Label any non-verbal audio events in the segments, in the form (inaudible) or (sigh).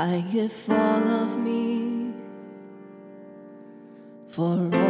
I give all of me. For all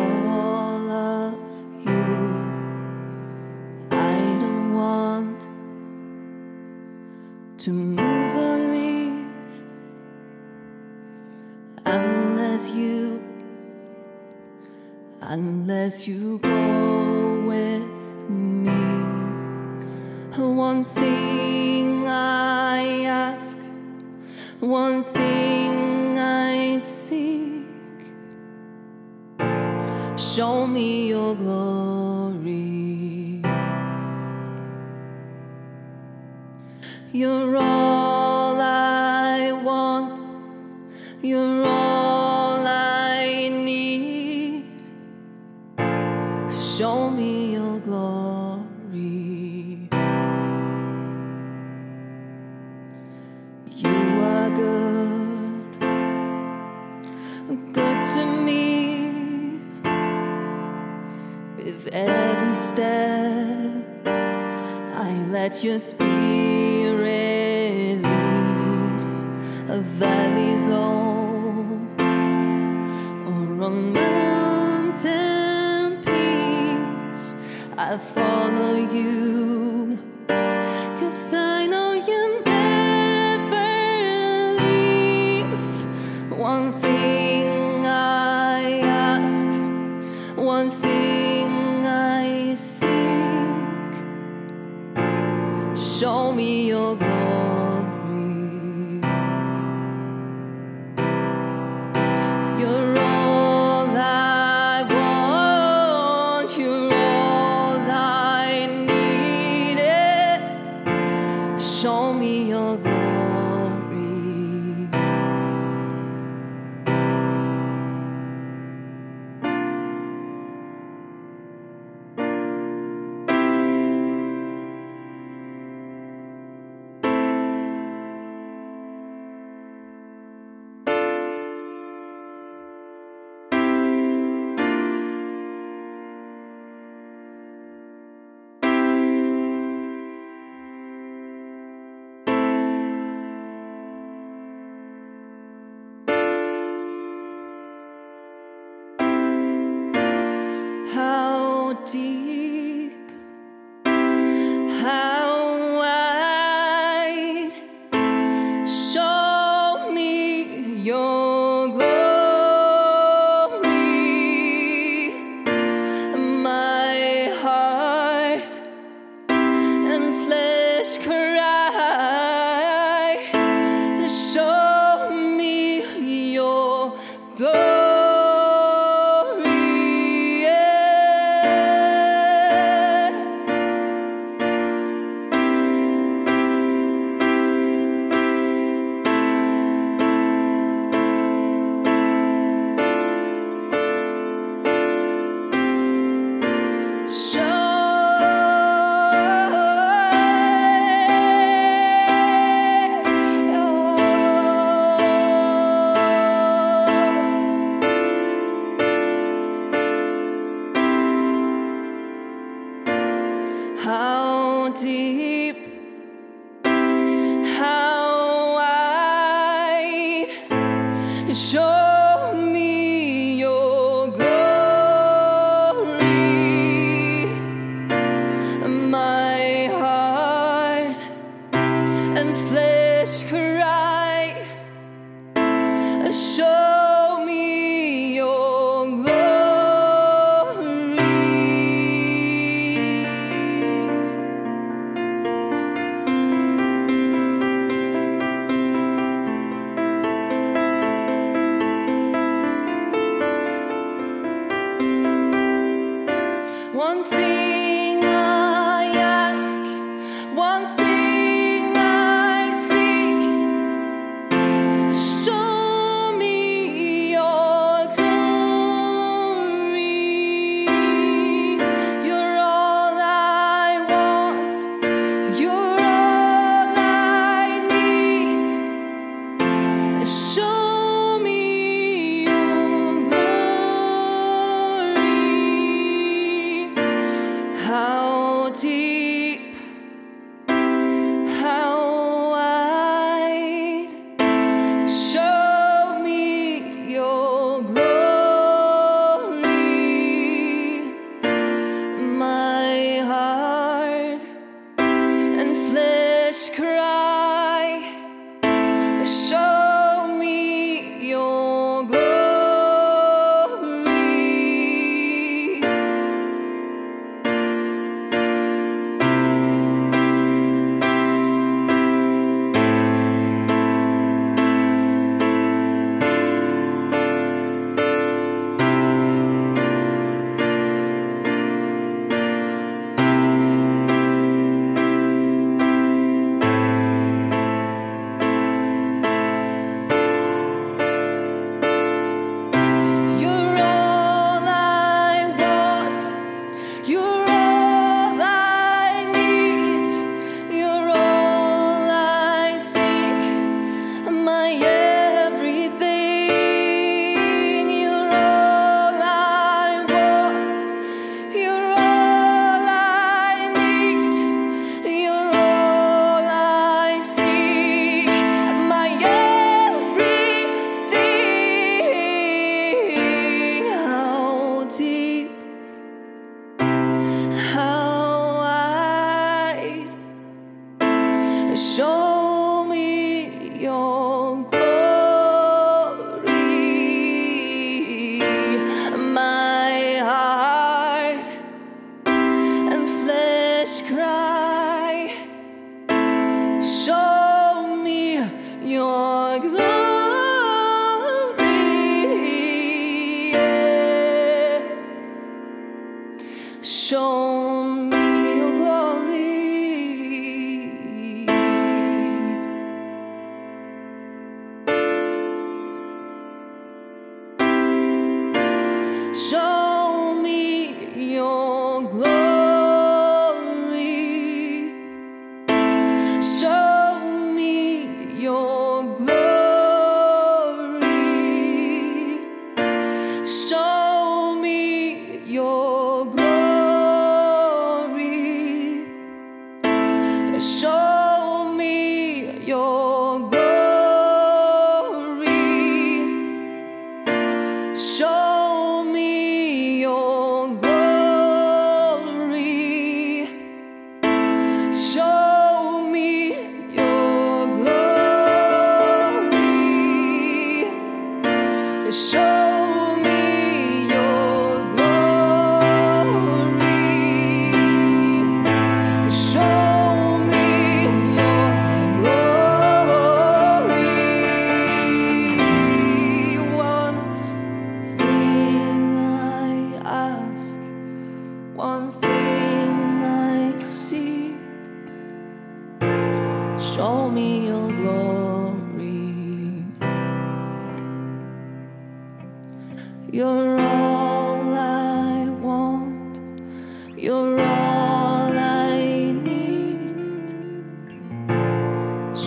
Deep.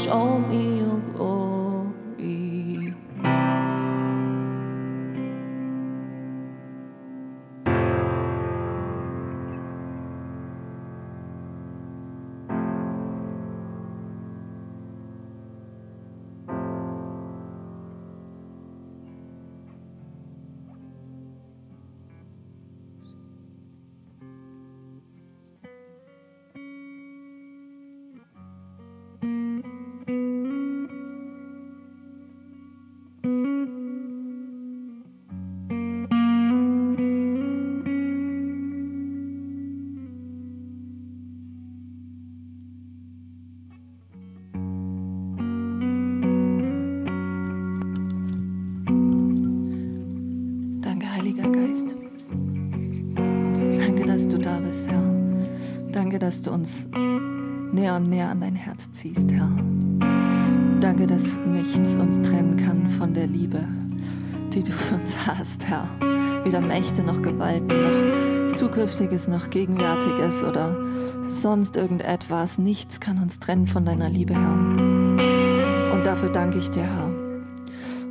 Show me your glory. Näher an dein Herz ziehst, Herr. Danke, dass nichts uns trennen kann von der Liebe, die du für uns hast, Herr. Weder Mächte noch Gewalten, noch Zukünftiges, noch Gegenwärtiges oder sonst irgendetwas. Nichts kann uns trennen von deiner Liebe, Herr. Und dafür danke ich dir, Herr.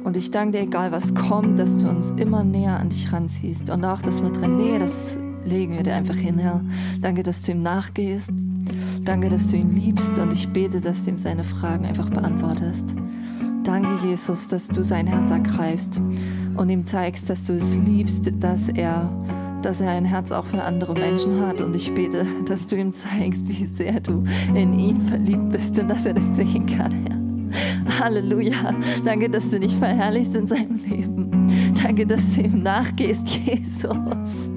Und ich danke dir, egal was kommt, dass du uns immer näher an dich ranziehst. Und auch das mit René, das legen wir dir einfach hin, Herr. Danke, dass du ihm nachgehst. Danke, dass du ihn liebst. Und ich bete, dass du ihm seine Fragen einfach beantwortest. Danke, Jesus, dass du sein Herz ergreifst und ihm zeigst, dass du es liebst, dass er, dass er ein Herz auch für andere Menschen hat. Und ich bete, dass du ihm zeigst, wie sehr du in ihn verliebt bist und dass er das sehen kann. (laughs) Halleluja. Danke, dass du dich verherrlichst in seinem Leben. Danke, dass du ihm nachgehst, (laughs) Jesus.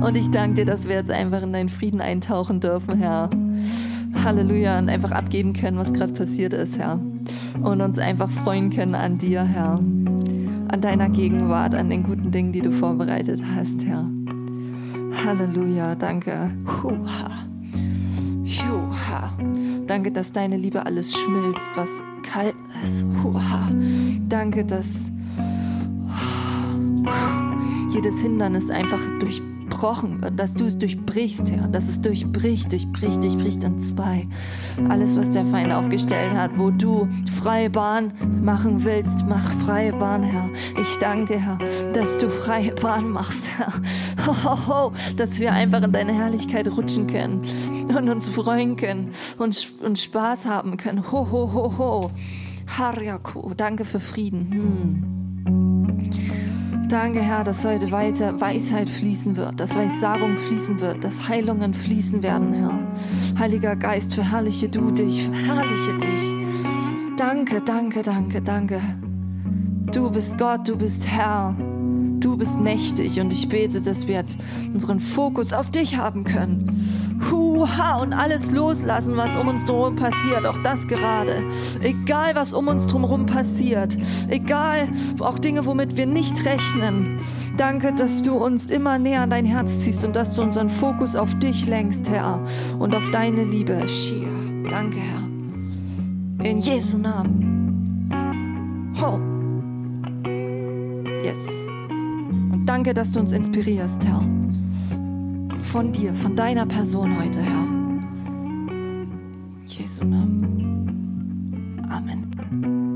Und ich danke dir, dass wir jetzt einfach in deinen Frieden eintauchen dürfen, Herr. Halleluja. Und einfach abgeben können, was gerade passiert ist, Herr. Und uns einfach freuen können an dir, Herr. An deiner Gegenwart, an den guten Dingen, die du vorbereitet hast, Herr. Halleluja. Danke. Huha. Juha. Danke, dass deine Liebe alles schmilzt, was kalt ist. Huha. Danke, dass jedes Hindernis einfach durchbrochen wird, dass du es durchbrichst, Herr, dass es durchbricht, durchbricht, durchbricht in zwei. Alles, was der Feind aufgestellt hat, wo du freie Bahn machen willst, mach freie Bahn, Herr. Ich danke dir, Herr, dass du freie Bahn machst, Herr. Ho, ho, ho, dass wir einfach in deine Herrlichkeit rutschen können und uns freuen können und, und Spaß haben können. Ho, ho, ho, ho. Harjaku, danke für Frieden. Hm. Danke, Herr, dass heute weiter Weisheit fließen wird, dass Weissagung fließen wird, dass Heilungen fließen werden, Herr. Heiliger Geist, verherrliche du dich, verherrliche dich. Danke, danke, danke, danke. Du bist Gott, du bist Herr. Du bist mächtig und ich bete, dass wir jetzt unseren Fokus auf dich haben können. Huha, und alles loslassen, was um uns drumherum passiert, auch das gerade. Egal, was um uns drumherum passiert, egal, auch Dinge, womit wir nicht rechnen. Danke, dass du uns immer näher an dein Herz ziehst und dass du unseren Fokus auf dich lenkst, Herr, und auf deine Liebe. Shia. Danke, Herr. In Jesu Namen. Ho. Yes. Und danke, dass du uns inspirierst, Herr von dir, von deiner Person heute, Herr. Jesu Namen. Amen.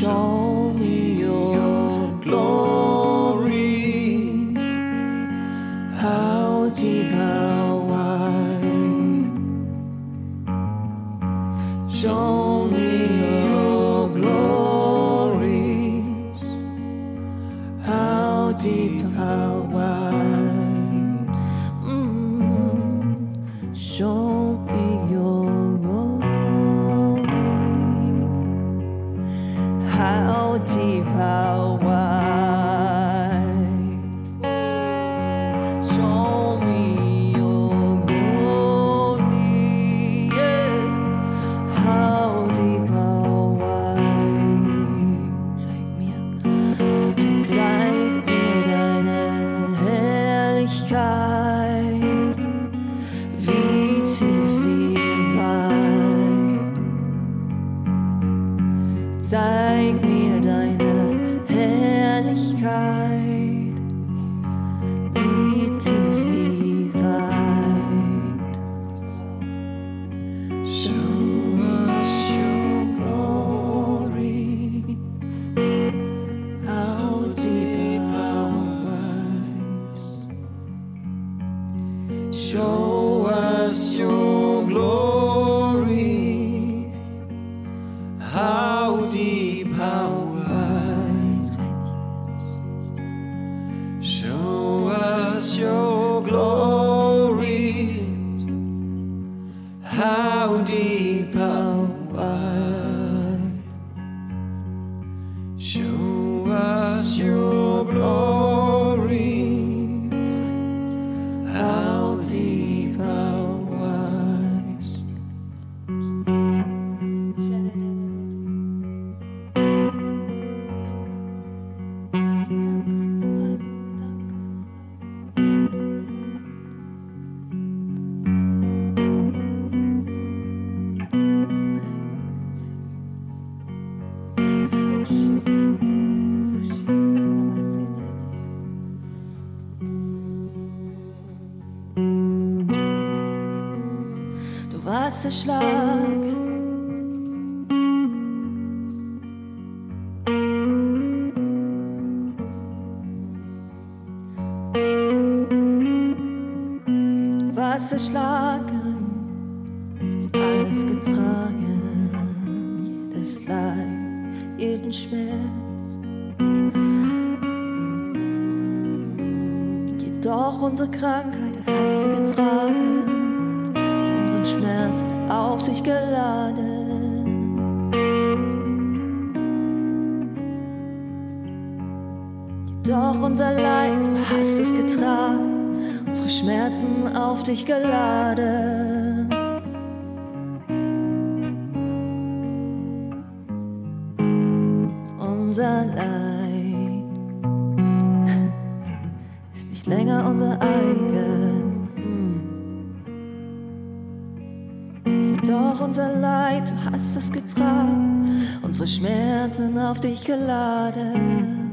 手。sich geladen. Doch unser Leid, du hast es getragen, unsere Schmerzen auf dich geladen. Unser Leid (laughs) ist nicht länger unser Leid. unser Leid, du hast es getragen, unsere Schmerzen auf dich geladen.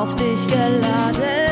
auf dich geladen.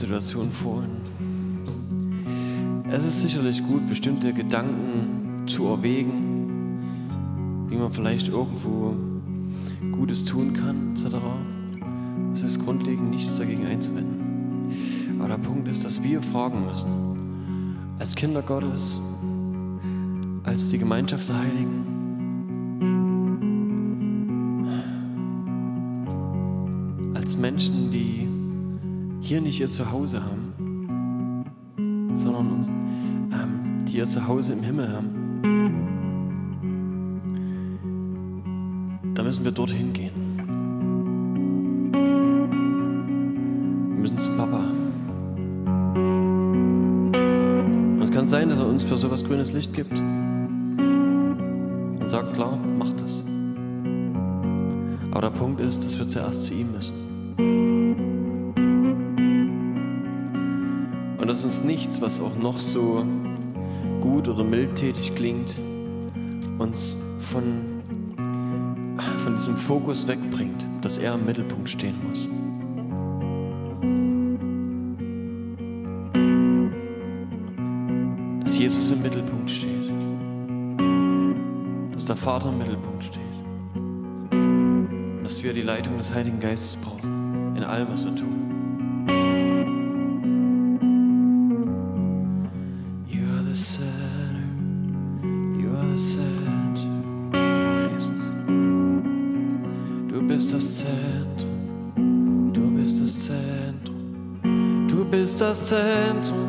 Situation vorhin, es ist sicherlich gut, bestimmte Gedanken zu erwägen, wie man vielleicht irgendwo Gutes tun kann, etc. Es ist grundlegend nichts dagegen einzuwenden. Aber der Punkt ist, dass wir fragen müssen, als Kinder Gottes, als die Gemeinschaft der Heiligen, nicht ihr Zuhause haben, sondern uns, ähm, die ihr Zuhause im Himmel haben. Da müssen wir dorthin gehen. Wir müssen zum Papa. Und es kann sein, dass er uns für sowas grünes Licht gibt und sagt, klar, mach das. Aber der Punkt ist, dass wir zuerst zu ihm müssen. Und das ist nichts, was auch noch so gut oder mildtätig klingt, uns von, von diesem Fokus wegbringt, dass er im Mittelpunkt stehen muss. Dass Jesus im Mittelpunkt steht. Dass der Vater im Mittelpunkt steht. Und dass wir die Leitung des Heiligen Geistes brauchen. In allem, was wir tun. Bist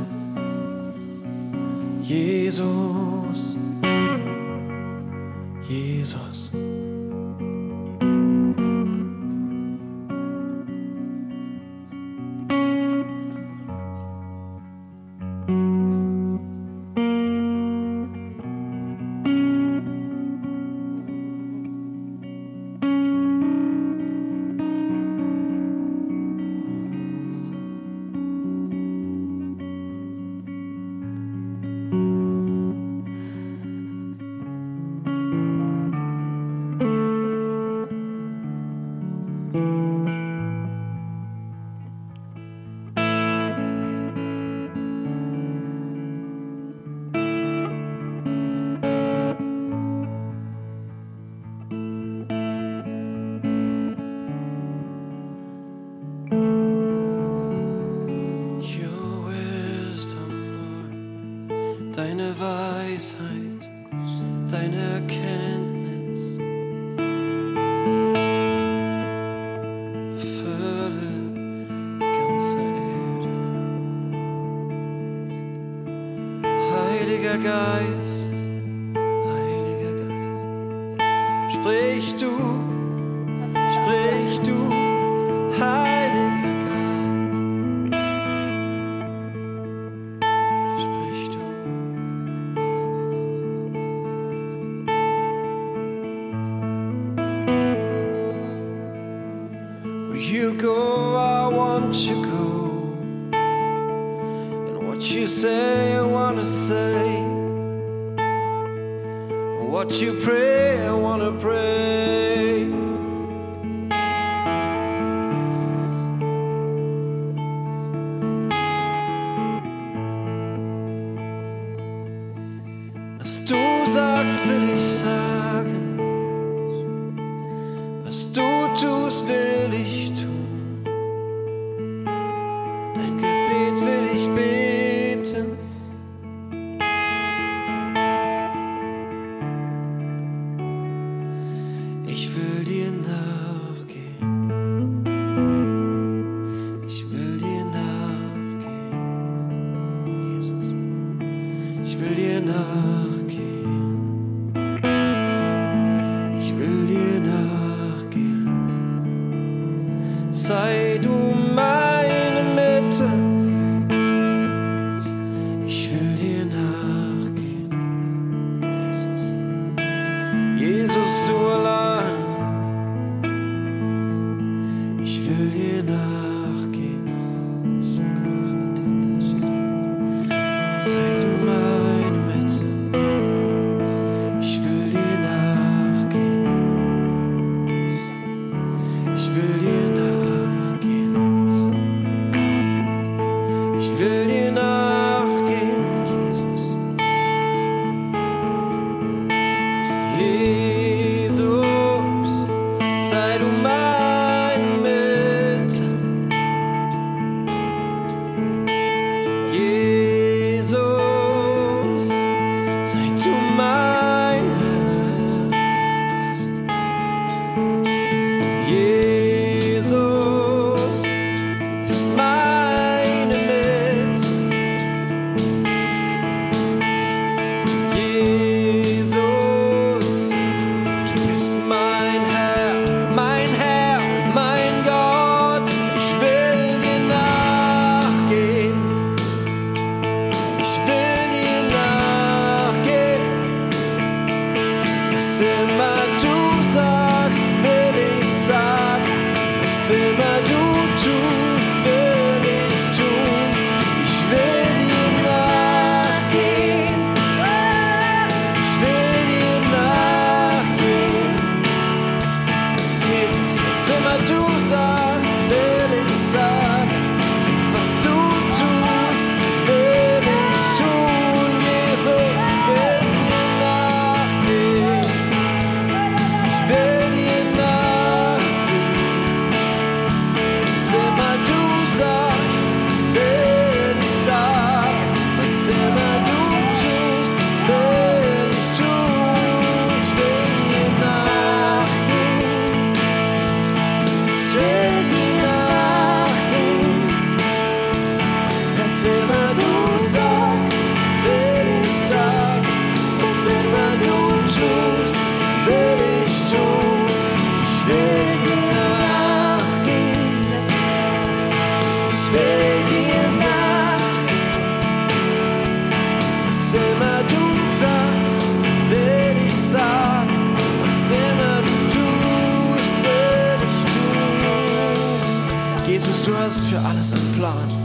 as a plant.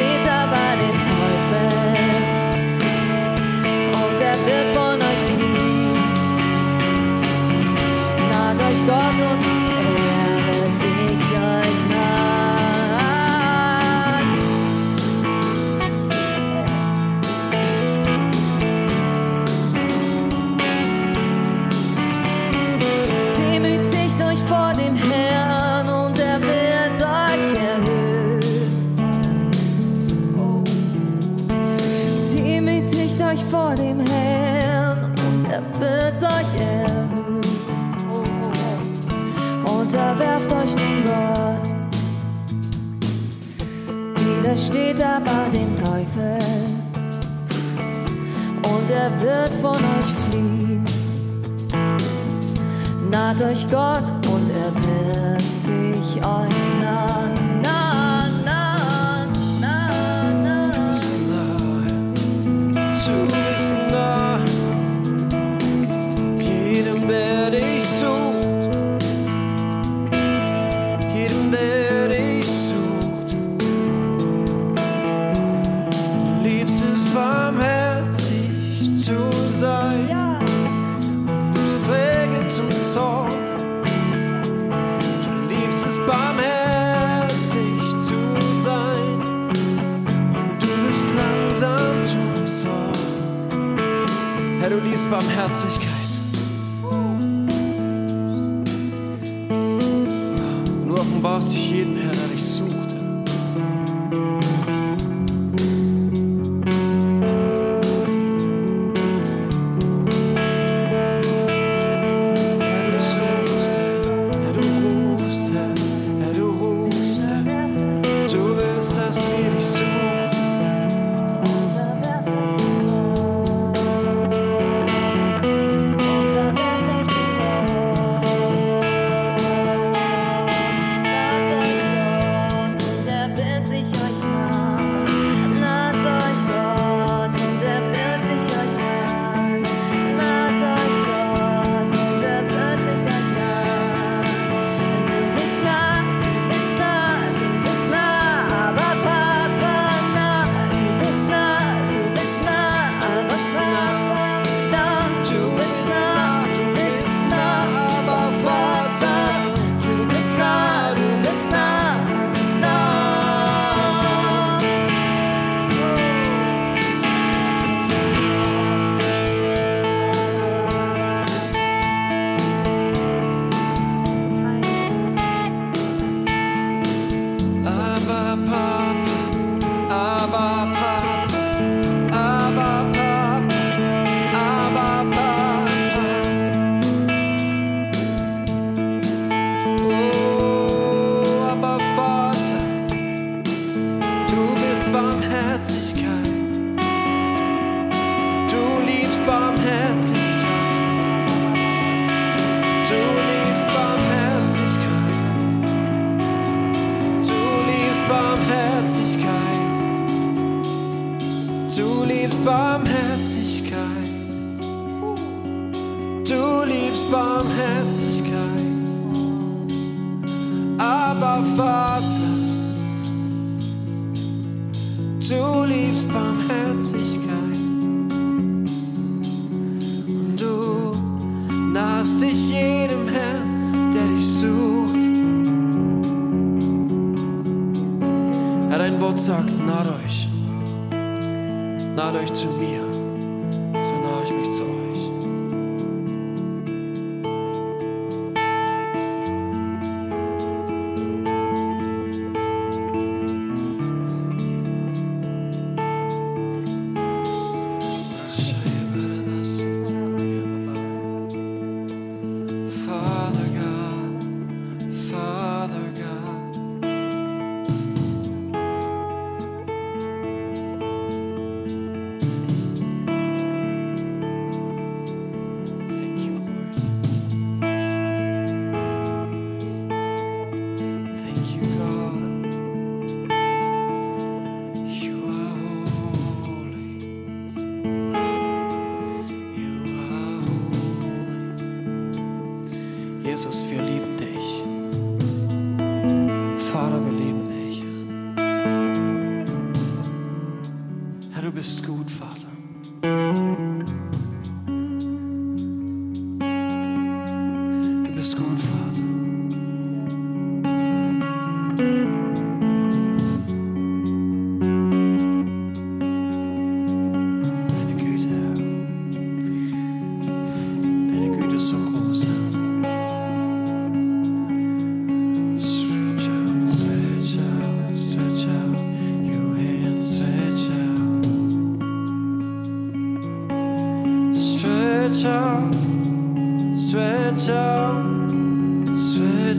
steht aber den Teufel. widersteht aber den Teufel und er wird von euch fliehen. Naht euch Gott und er wird sich euch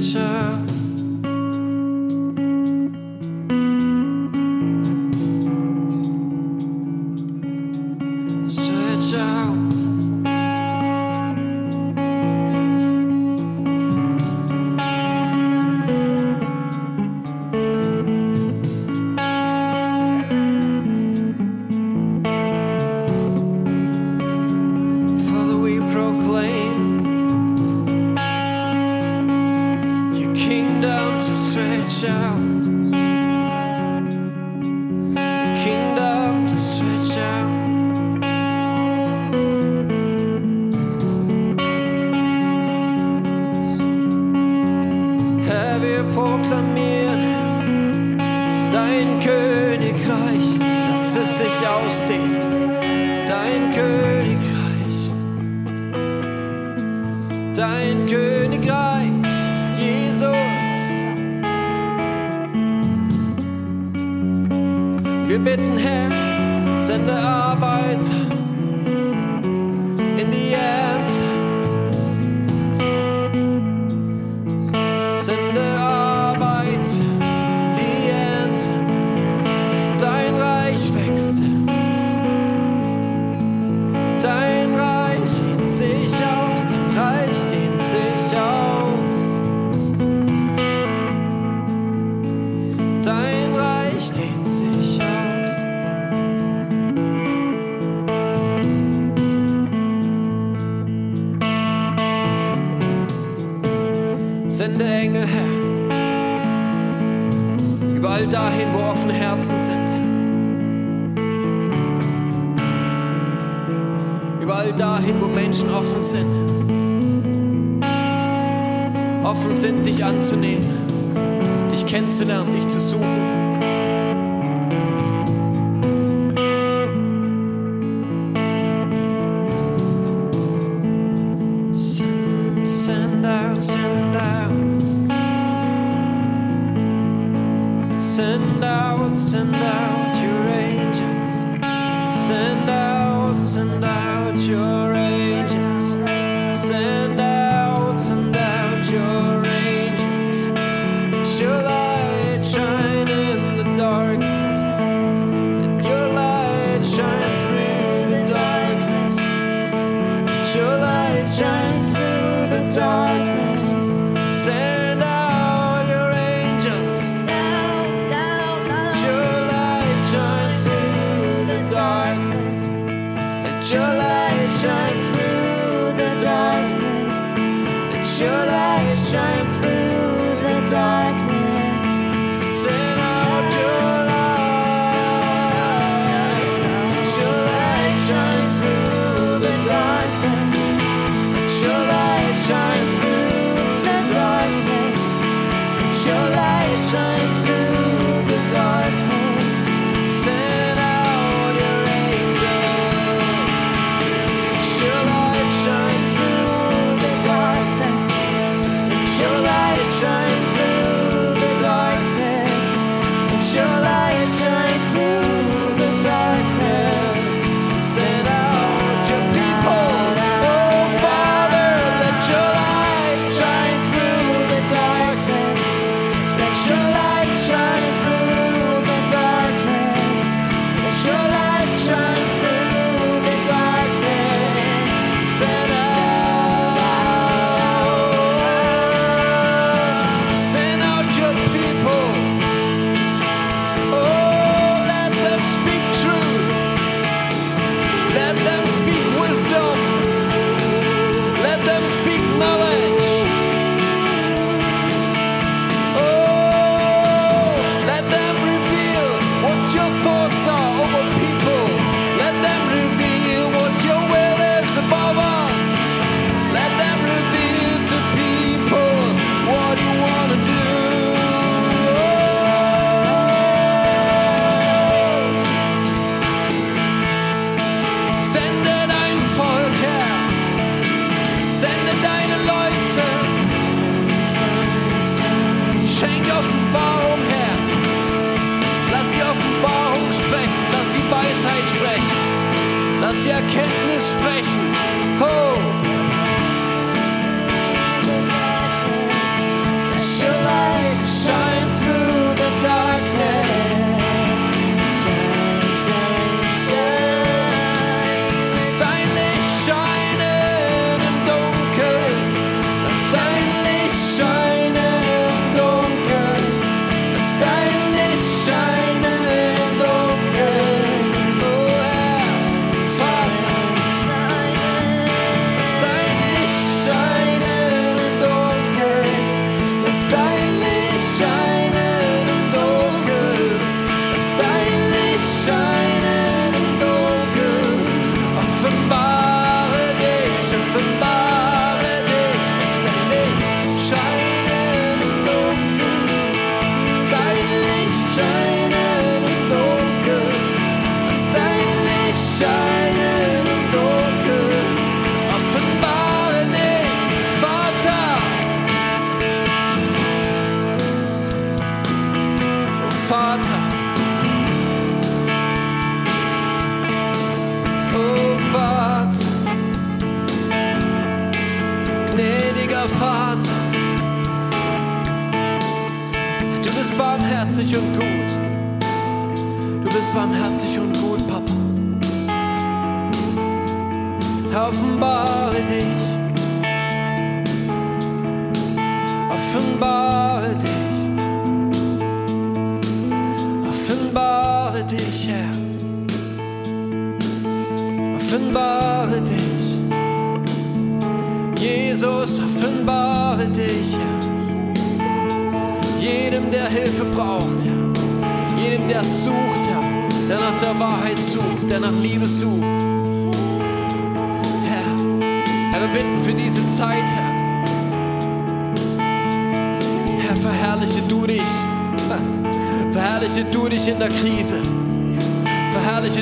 着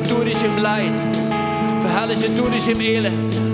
Verherrliche du dich im Leid. Verherrliche du dich im Elend.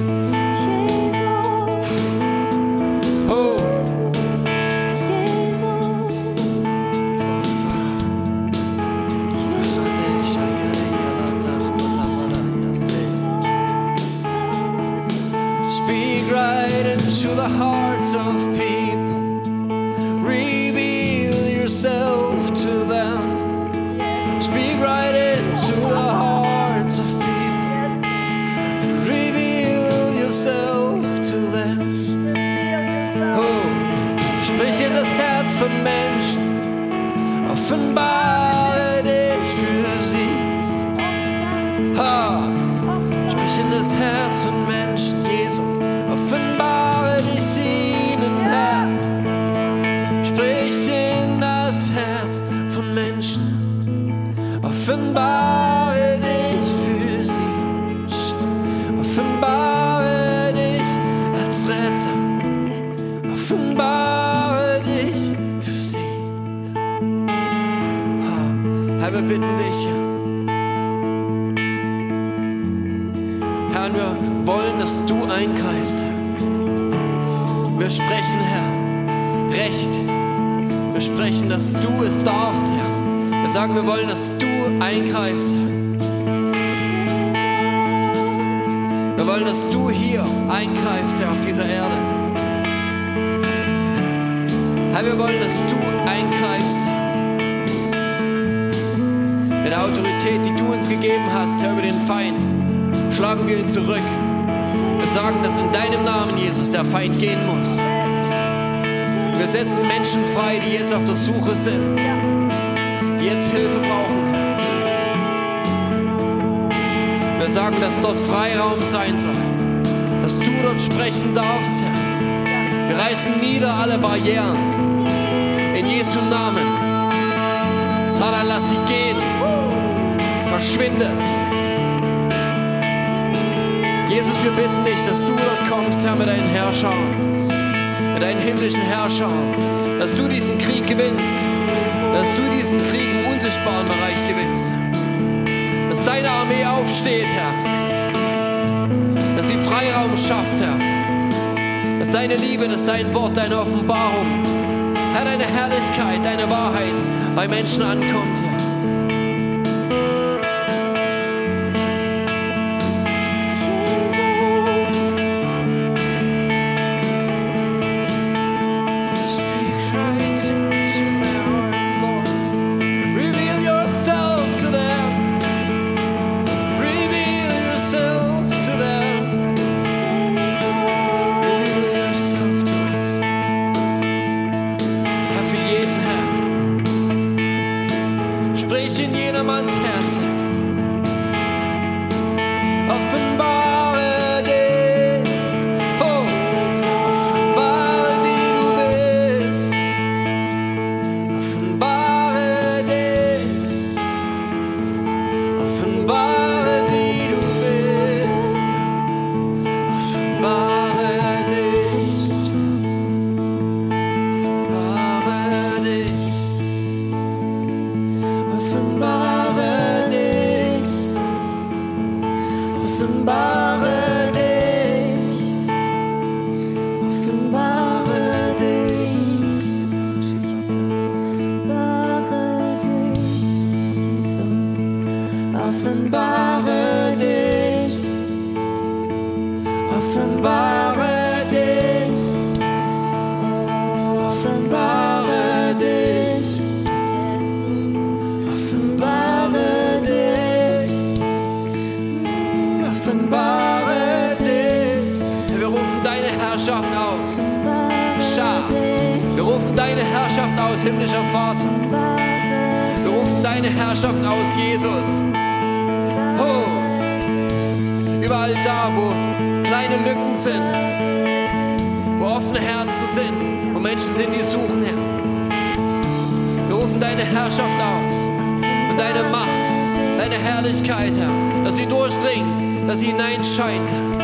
Der Autorität, die du uns gegeben hast, Herr, über den Feind, schlagen wir ihn zurück. Wir sagen, dass in deinem Namen, Jesus, der Feind gehen muss. Wir setzen Menschen frei, die jetzt auf der Suche sind, die jetzt Hilfe brauchen. Wir sagen, dass dort Freiraum sein soll, dass du dort sprechen darfst, Herr. Wir reißen nieder alle Barrieren. In Jesu Namen. Satan, lass sie gehen. Verschwinde. Jesus, wir bitten dich, dass du dort kommst, Herr, mit deinen Herrschern, mit deinen himmlischen Herrschern, dass du diesen Krieg gewinnst, dass du diesen Krieg im unsichtbaren Bereich gewinnst, dass deine Armee aufsteht, Herr, dass sie Freiraum schafft, Herr, dass deine Liebe, dass dein Wort, deine Offenbarung, Herr, deine Herrlichkeit, deine Wahrheit bei Menschen ankommt, Herr. Menschen sind, die suchen, Herr. Wir rufen deine Herrschaft aus und deine Macht, deine Herrlichkeit, Herr, dass sie durchdringt, dass sie hineinscheint, Herr.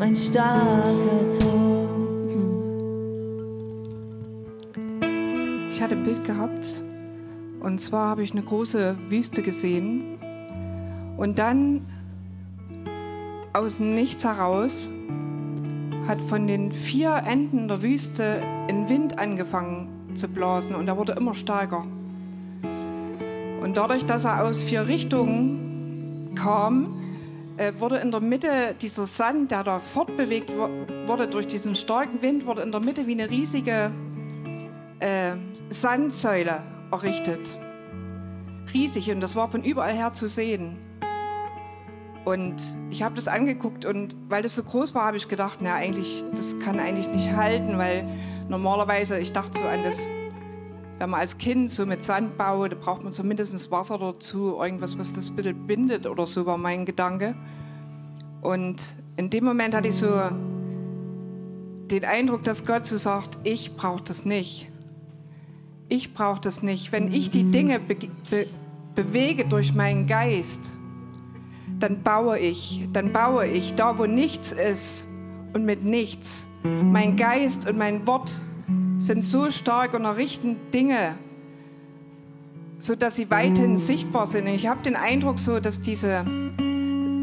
Mein starker Turm. Ich hatte ein Bild gehabt und zwar habe ich eine große Wüste gesehen und dann aus Nichts heraus hat von den vier Enden der Wüste ein Wind angefangen zu blasen und er wurde immer stärker. Und dadurch, dass er aus vier Richtungen kam, wurde in der Mitte dieser Sand, der da fortbewegt wurde durch diesen starken Wind, wurde in der Mitte wie eine riesige äh, Sandsäule errichtet. Riesig und das war von überall her zu sehen. Und ich habe das angeguckt und weil das so groß war, habe ich gedacht, na eigentlich, das kann eigentlich nicht halten, weil normalerweise, ich dachte so an das, wenn man als Kind so mit Sand baut, da braucht man zumindest Wasser dazu, irgendwas, was das ein bisschen bindet oder so war mein Gedanke. Und in dem Moment hatte ich so den Eindruck, dass Gott so sagt, ich brauche das nicht. Ich brauche das nicht. Wenn ich die Dinge be be bewege durch meinen Geist, dann baue ich, dann baue ich da, wo nichts ist und mit nichts. Mein Geist und mein Wort sind so stark und errichten Dinge so dass sie weiterhin sichtbar sind. Und ich habe den Eindruck so, dass diese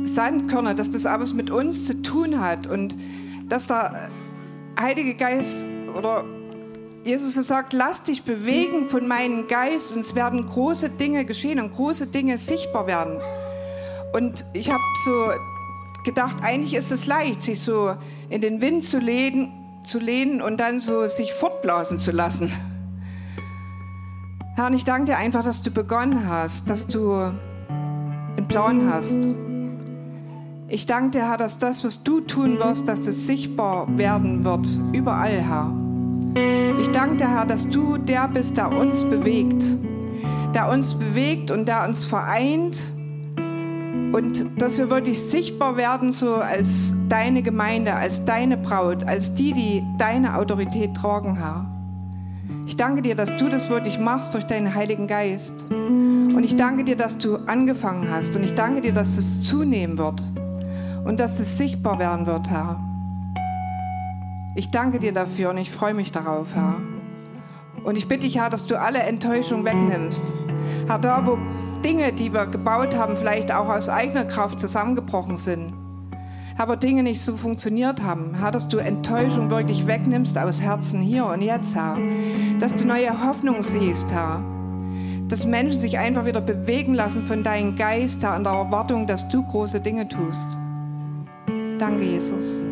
Sandkörner, dass das alles mit uns zu tun hat und dass der Heilige Geist oder Jesus sagt, lass dich bewegen von meinem Geist und es werden große Dinge geschehen und große Dinge sichtbar werden. Und ich habe so gedacht, eigentlich ist es leicht, sich so in den Wind zu lehnen, zu lehnen und dann so sich fortblasen zu lassen. Herr, und ich danke dir einfach, dass du begonnen hast, dass du einen Plan hast. Ich danke dir, Herr, dass das, was du tun wirst, dass das sichtbar werden wird, überall, Herr. Ich danke dir, Herr, dass du der bist, der uns bewegt, der uns bewegt und der uns vereint und dass wir wirklich sichtbar werden, so als deine Gemeinde, als deine Braut, als die, die deine Autorität tragen, Herr. Ich danke dir, dass du das wirklich machst durch deinen Heiligen Geist. Und ich danke dir, dass du angefangen hast. Und ich danke dir, dass es zunehmen wird und dass es sichtbar werden wird, Herr. Ich danke dir dafür und ich freue mich darauf, Herr. Und ich bitte dich, Herr, dass du alle Enttäuschung wegnimmst. Herr, da wo Dinge, die wir gebaut haben, vielleicht auch aus eigener Kraft zusammengebrochen sind. Herr, wo Dinge nicht so funktioniert haben. Herr, dass du Enttäuschung wirklich wegnimmst aus Herzen hier und jetzt, Herr. Dass du neue Hoffnung siehst, Herr. Dass Menschen sich einfach wieder bewegen lassen von deinem Geist, Herr, in der Erwartung, dass du große Dinge tust. Danke, Jesus.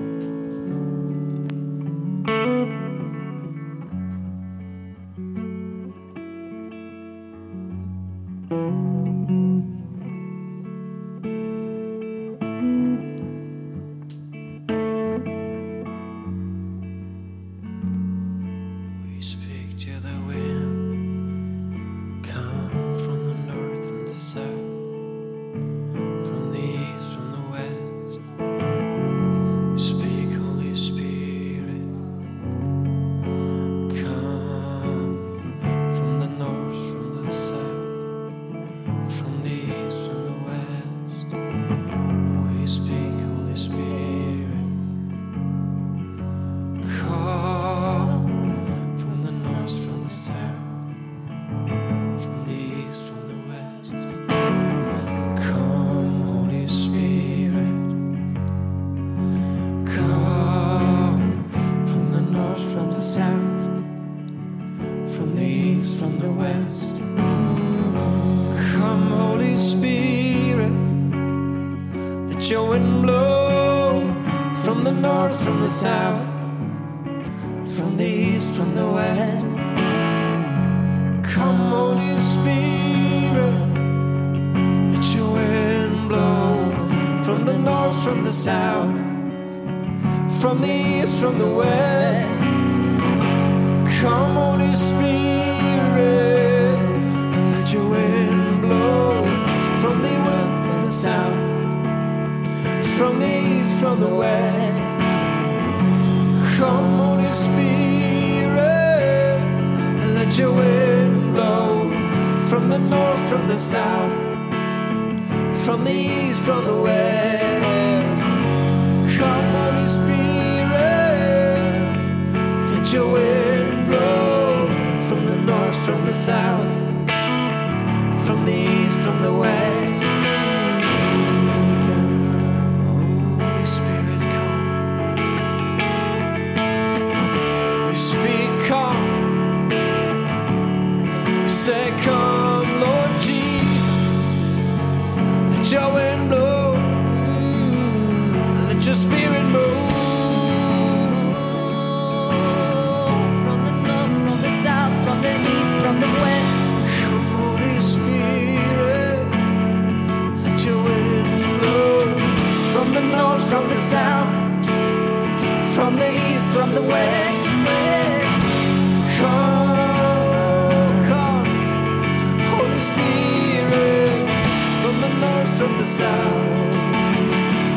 South,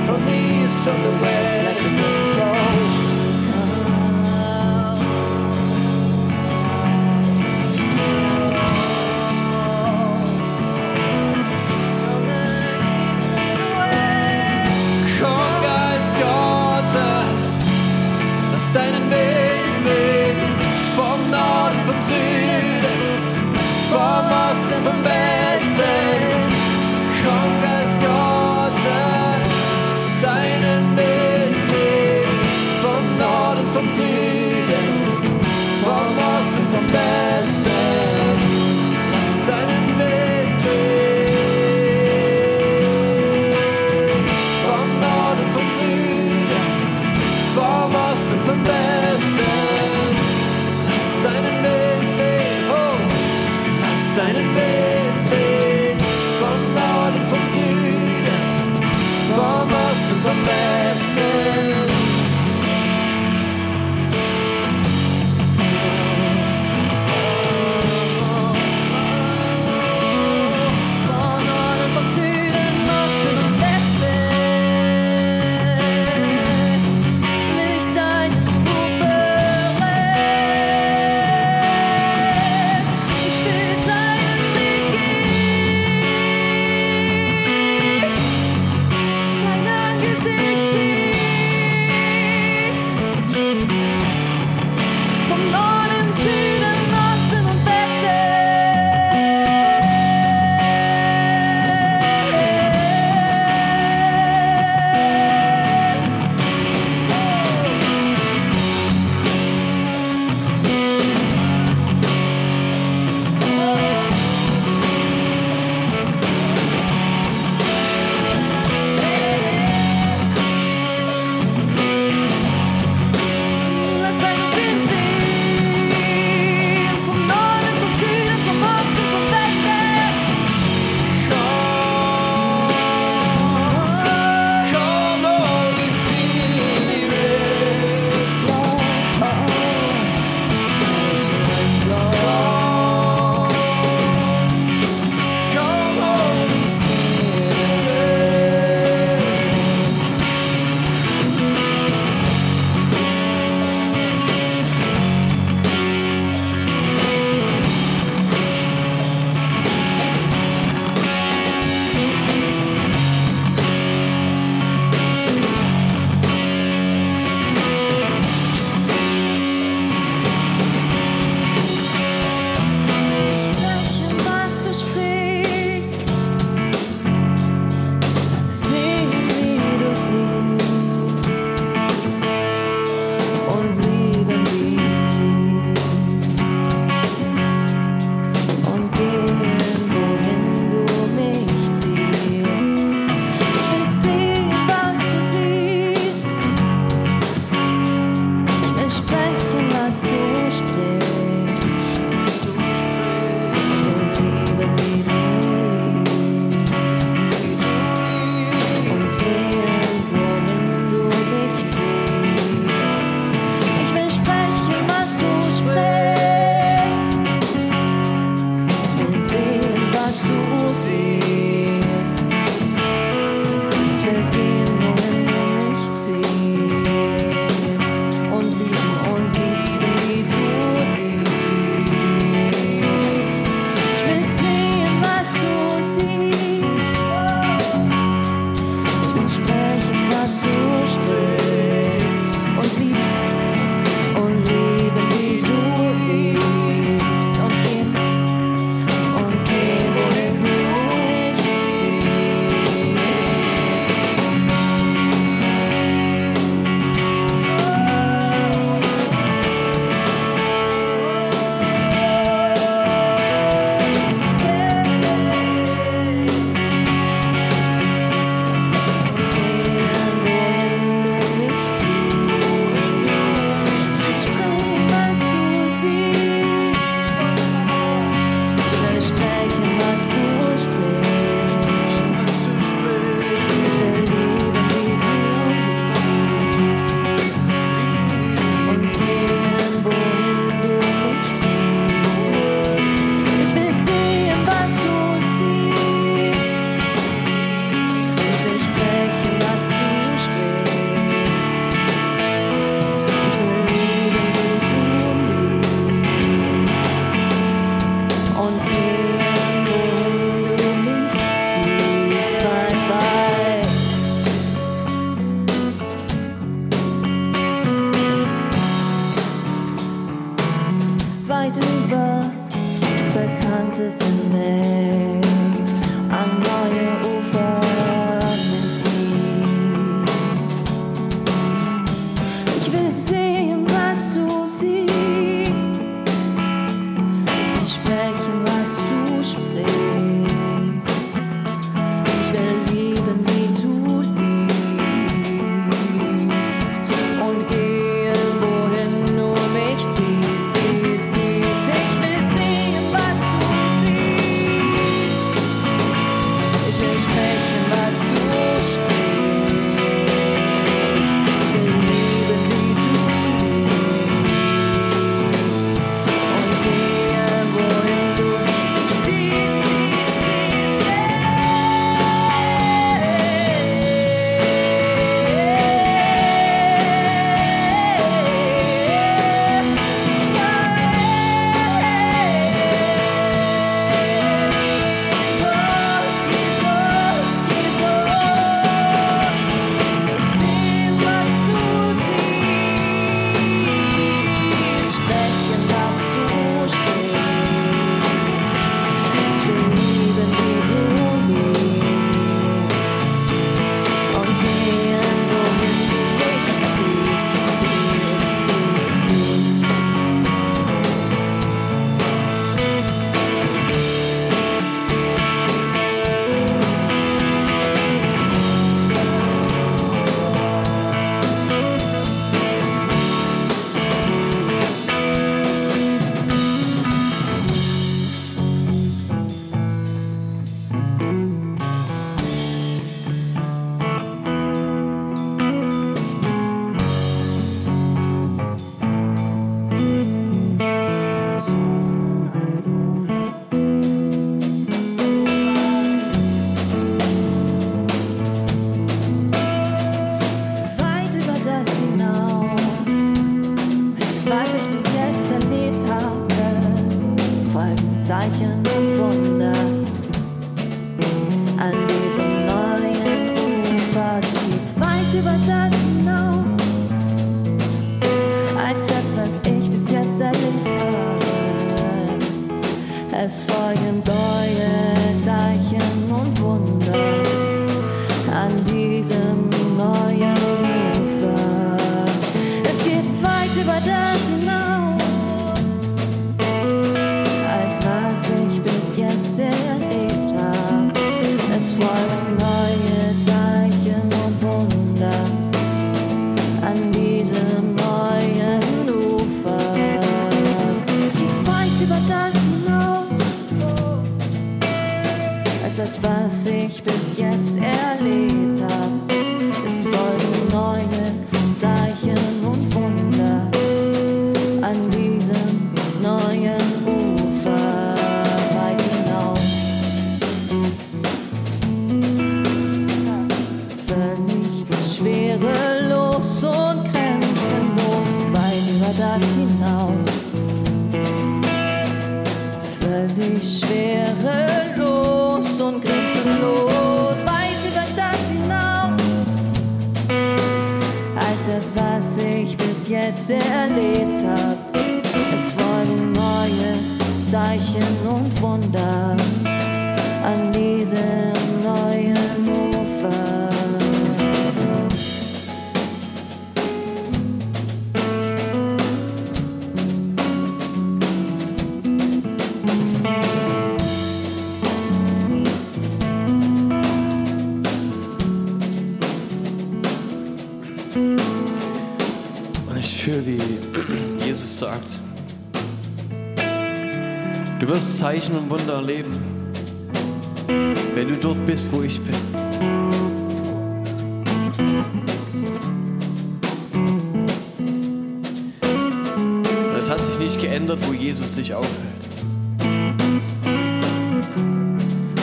from the east, from the west. wonder. Du wirst Zeichen und Wunder erleben, wenn du dort bist, wo ich bin. Und es hat sich nicht geändert, wo Jesus sich aufhält.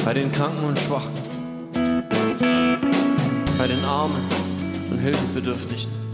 Bei den Kranken und Schwachen, bei den Armen und Hilfebedürftigen.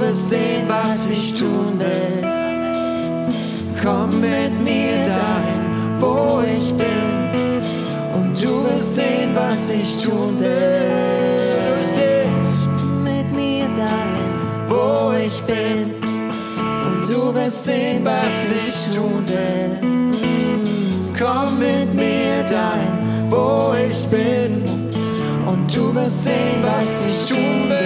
wirst sehen, was ich tun will. Komm mit mir dahin, wo ich bin. Und du wirst sehen, was ich tun will. Durch dich mit mir dahin, wo ich bin. Und du wirst sehen, was ich tun will. Komm mit mir dahin, wo ich bin. Und du wirst sehen, was ich tun will.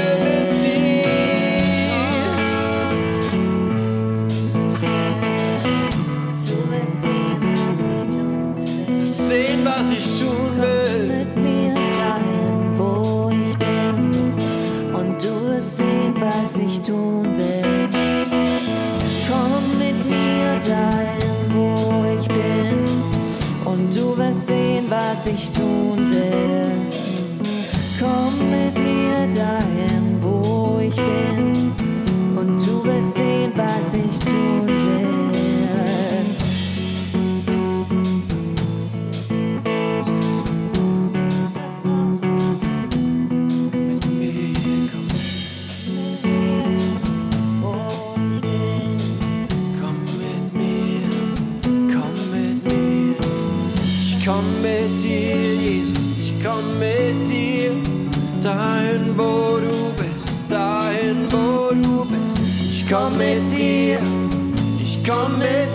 was ich tun will. Komm mit mir dahin, wo ich bin. komm mit dir, ich komm mit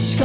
ich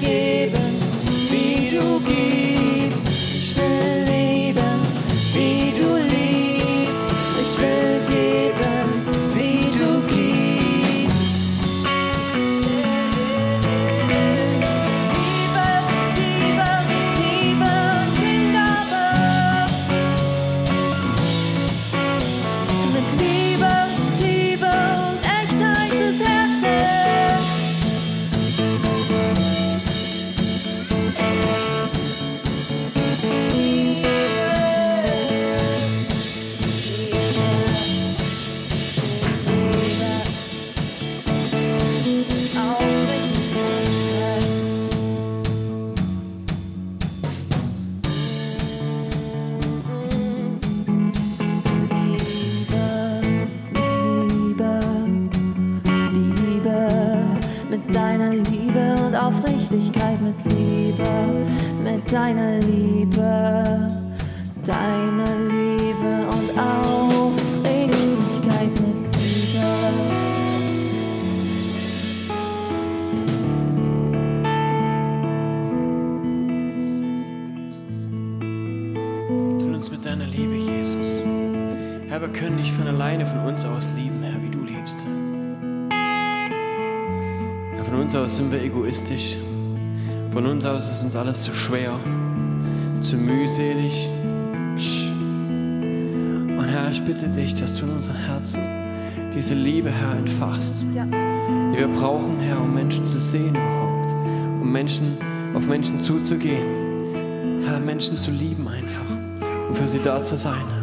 gegeben, wie. egoistisch. Von uns aus ist uns alles zu schwer, zu mühselig. Und Herr, ich bitte dich, dass du in unseren Herzen diese Liebe, Herr, entfachst, ja. die wir brauchen, Herr, um Menschen zu sehen überhaupt, um Menschen, auf Menschen zuzugehen, Herr, Menschen zu lieben einfach und für sie da zu sein.